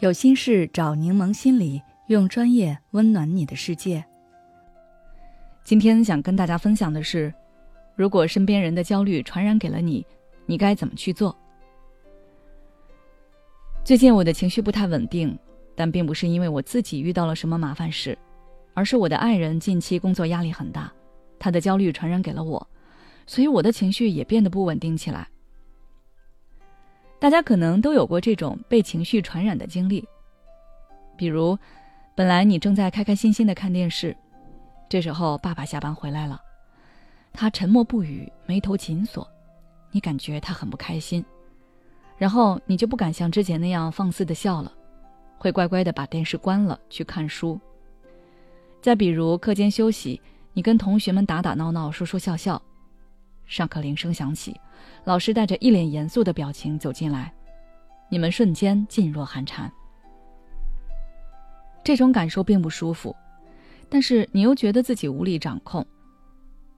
有心事找柠檬心理，用专业温暖你的世界。今天想跟大家分享的是，如果身边人的焦虑传染给了你，你该怎么去做？最近我的情绪不太稳定，但并不是因为我自己遇到了什么麻烦事，而是我的爱人近期工作压力很大，他的焦虑传染给了我，所以我的情绪也变得不稳定起来。大家可能都有过这种被情绪传染的经历，比如，本来你正在开开心心的看电视，这时候爸爸下班回来了，他沉默不语，眉头紧锁，你感觉他很不开心，然后你就不敢像之前那样放肆的笑了，会乖乖的把电视关了去看书。再比如课间休息，你跟同学们打打闹闹，说说笑笑。上课铃声响起，老师带着一脸严肃的表情走进来，你们瞬间噤若寒蝉。这种感受并不舒服，但是你又觉得自己无力掌控，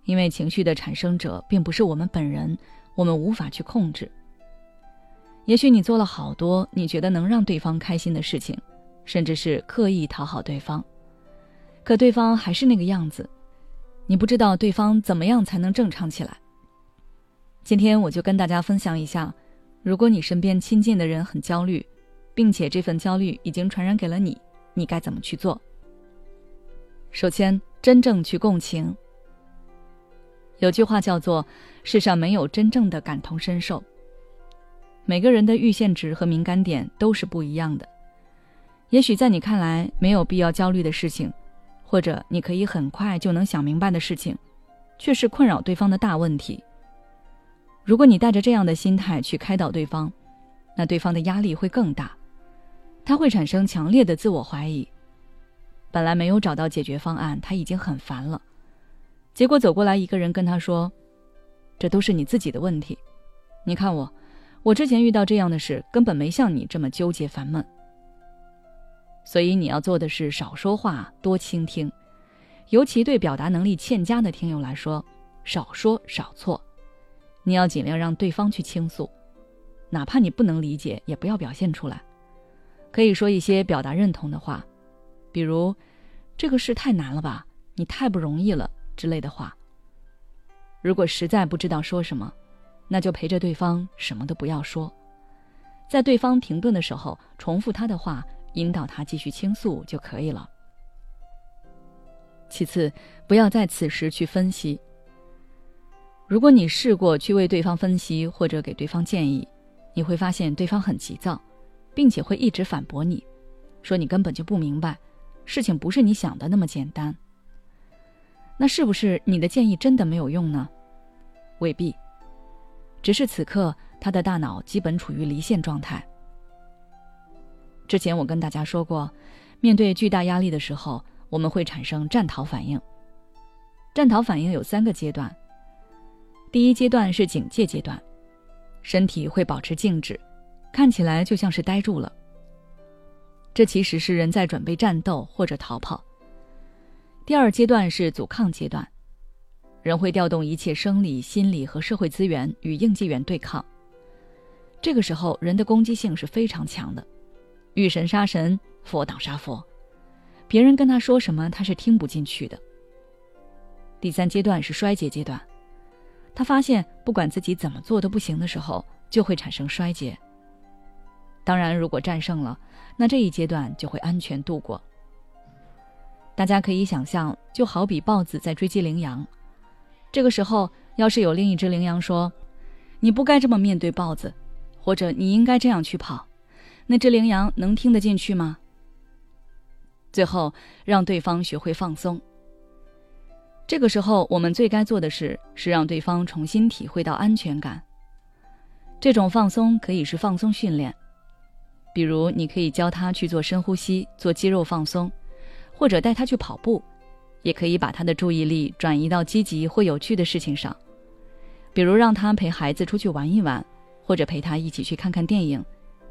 因为情绪的产生者并不是我们本人，我们无法去控制。也许你做了好多你觉得能让对方开心的事情，甚至是刻意讨好对方，可对方还是那个样子，你不知道对方怎么样才能正常起来。今天我就跟大家分享一下，如果你身边亲近的人很焦虑，并且这份焦虑已经传染给了你，你该怎么去做？首先，真正去共情。有句话叫做“世上没有真正的感同身受”。每个人的阈限值和敏感点都是不一样的。也许在你看来没有必要焦虑的事情，或者你可以很快就能想明白的事情，却是困扰对方的大问题。如果你带着这样的心态去开导对方，那对方的压力会更大，他会产生强烈的自我怀疑。本来没有找到解决方案，他已经很烦了，结果走过来一个人跟他说：“这都是你自己的问题，你看我，我之前遇到这样的事，根本没像你这么纠结烦闷。”所以你要做的是少说话，多倾听，尤其对表达能力欠佳的听友来说，少说少错。你要尽量让对方去倾诉，哪怕你不能理解，也不要表现出来。可以说一些表达认同的话，比如“这个事太难了吧，你太不容易了”之类的话。如果实在不知道说什么，那就陪着对方什么都不要说，在对方停顿的时候，重复他的话，引导他继续倾诉就可以了。其次，不要在此时去分析。如果你试过去为对方分析或者给对方建议，你会发现对方很急躁，并且会一直反驳你，说你根本就不明白，事情不是你想的那么简单。那是不是你的建议真的没有用呢？未必，只是此刻他的大脑基本处于离线状态。之前我跟大家说过，面对巨大压力的时候，我们会产生战逃反应。战逃反应有三个阶段。第一阶段是警戒阶段，身体会保持静止，看起来就像是呆住了。这其实是人在准备战斗或者逃跑。第二阶段是阻抗阶段，人会调动一切生理、心理和社会资源与应激源对抗。这个时候，人的攻击性是非常强的，遇神杀神，佛挡杀佛，别人跟他说什么，他是听不进去的。第三阶段是衰竭阶段。他发现，不管自己怎么做都不行的时候，就会产生衰竭。当然，如果战胜了，那这一阶段就会安全度过。大家可以想象，就好比豹子在追击羚羊，这个时候，要是有另一只羚羊说：“你不该这么面对豹子，或者你应该这样去跑。”那只羚羊能听得进去吗？最后，让对方学会放松。这个时候，我们最该做的事是让对方重新体会到安全感。这种放松可以是放松训练，比如你可以教他去做深呼吸、做肌肉放松，或者带他去跑步，也可以把他的注意力转移到积极或有趣的事情上，比如让他陪孩子出去玩一玩，或者陪他一起去看看电影，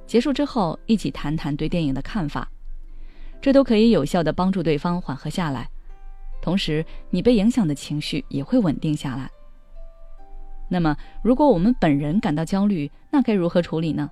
结束之后一起谈谈对电影的看法，这都可以有效的帮助对方缓和下来。同时，你被影响的情绪也会稳定下来。那么，如果我们本人感到焦虑，那该如何处理呢？